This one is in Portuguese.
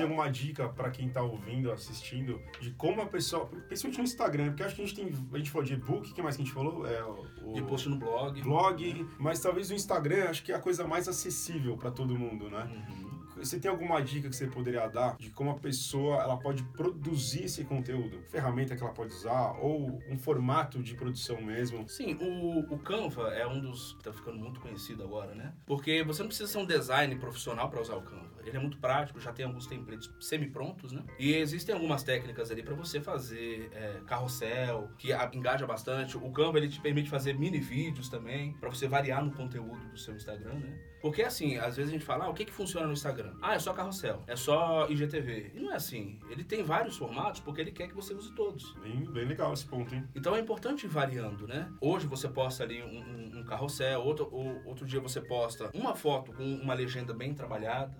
tem alguma dica para quem tá ouvindo, assistindo, de como a pessoa, principalmente no Instagram, porque acho que a gente tem, a gente falou de e-book, o que mais que a gente falou? É o, De post no blog. blog, mas talvez o Instagram acho que é a coisa mais acessível para todo mundo, né? Uhum. Você tem alguma dica que você poderia dar de como a pessoa ela pode produzir esse conteúdo? Ferramenta que ela pode usar ou um formato de produção mesmo? Sim, o, o Canva é um dos que tá ficando muito conhecido agora, né? Porque você não precisa ser um design profissional para usar o Canva. Ele é muito prático, já tem alguns templates semi-prontos, né? E existem algumas técnicas ali para você fazer é, carrossel, que engaja bastante. O Canva ele te permite fazer mini vídeos também, para você variar no conteúdo do seu Instagram, né? Porque assim, às vezes a gente fala, ah, o que que funciona no Instagram? Ah, é só carrossel, é só IGTV. E não é assim. Ele tem vários formatos porque ele quer que você use todos. Bem, bem legal esse ponto, hein? Então é importante ir variando, né? Hoje você posta ali um, um- um carrossel, outro, ou- outro dia você posta uma foto com uma legenda bem trabalhada.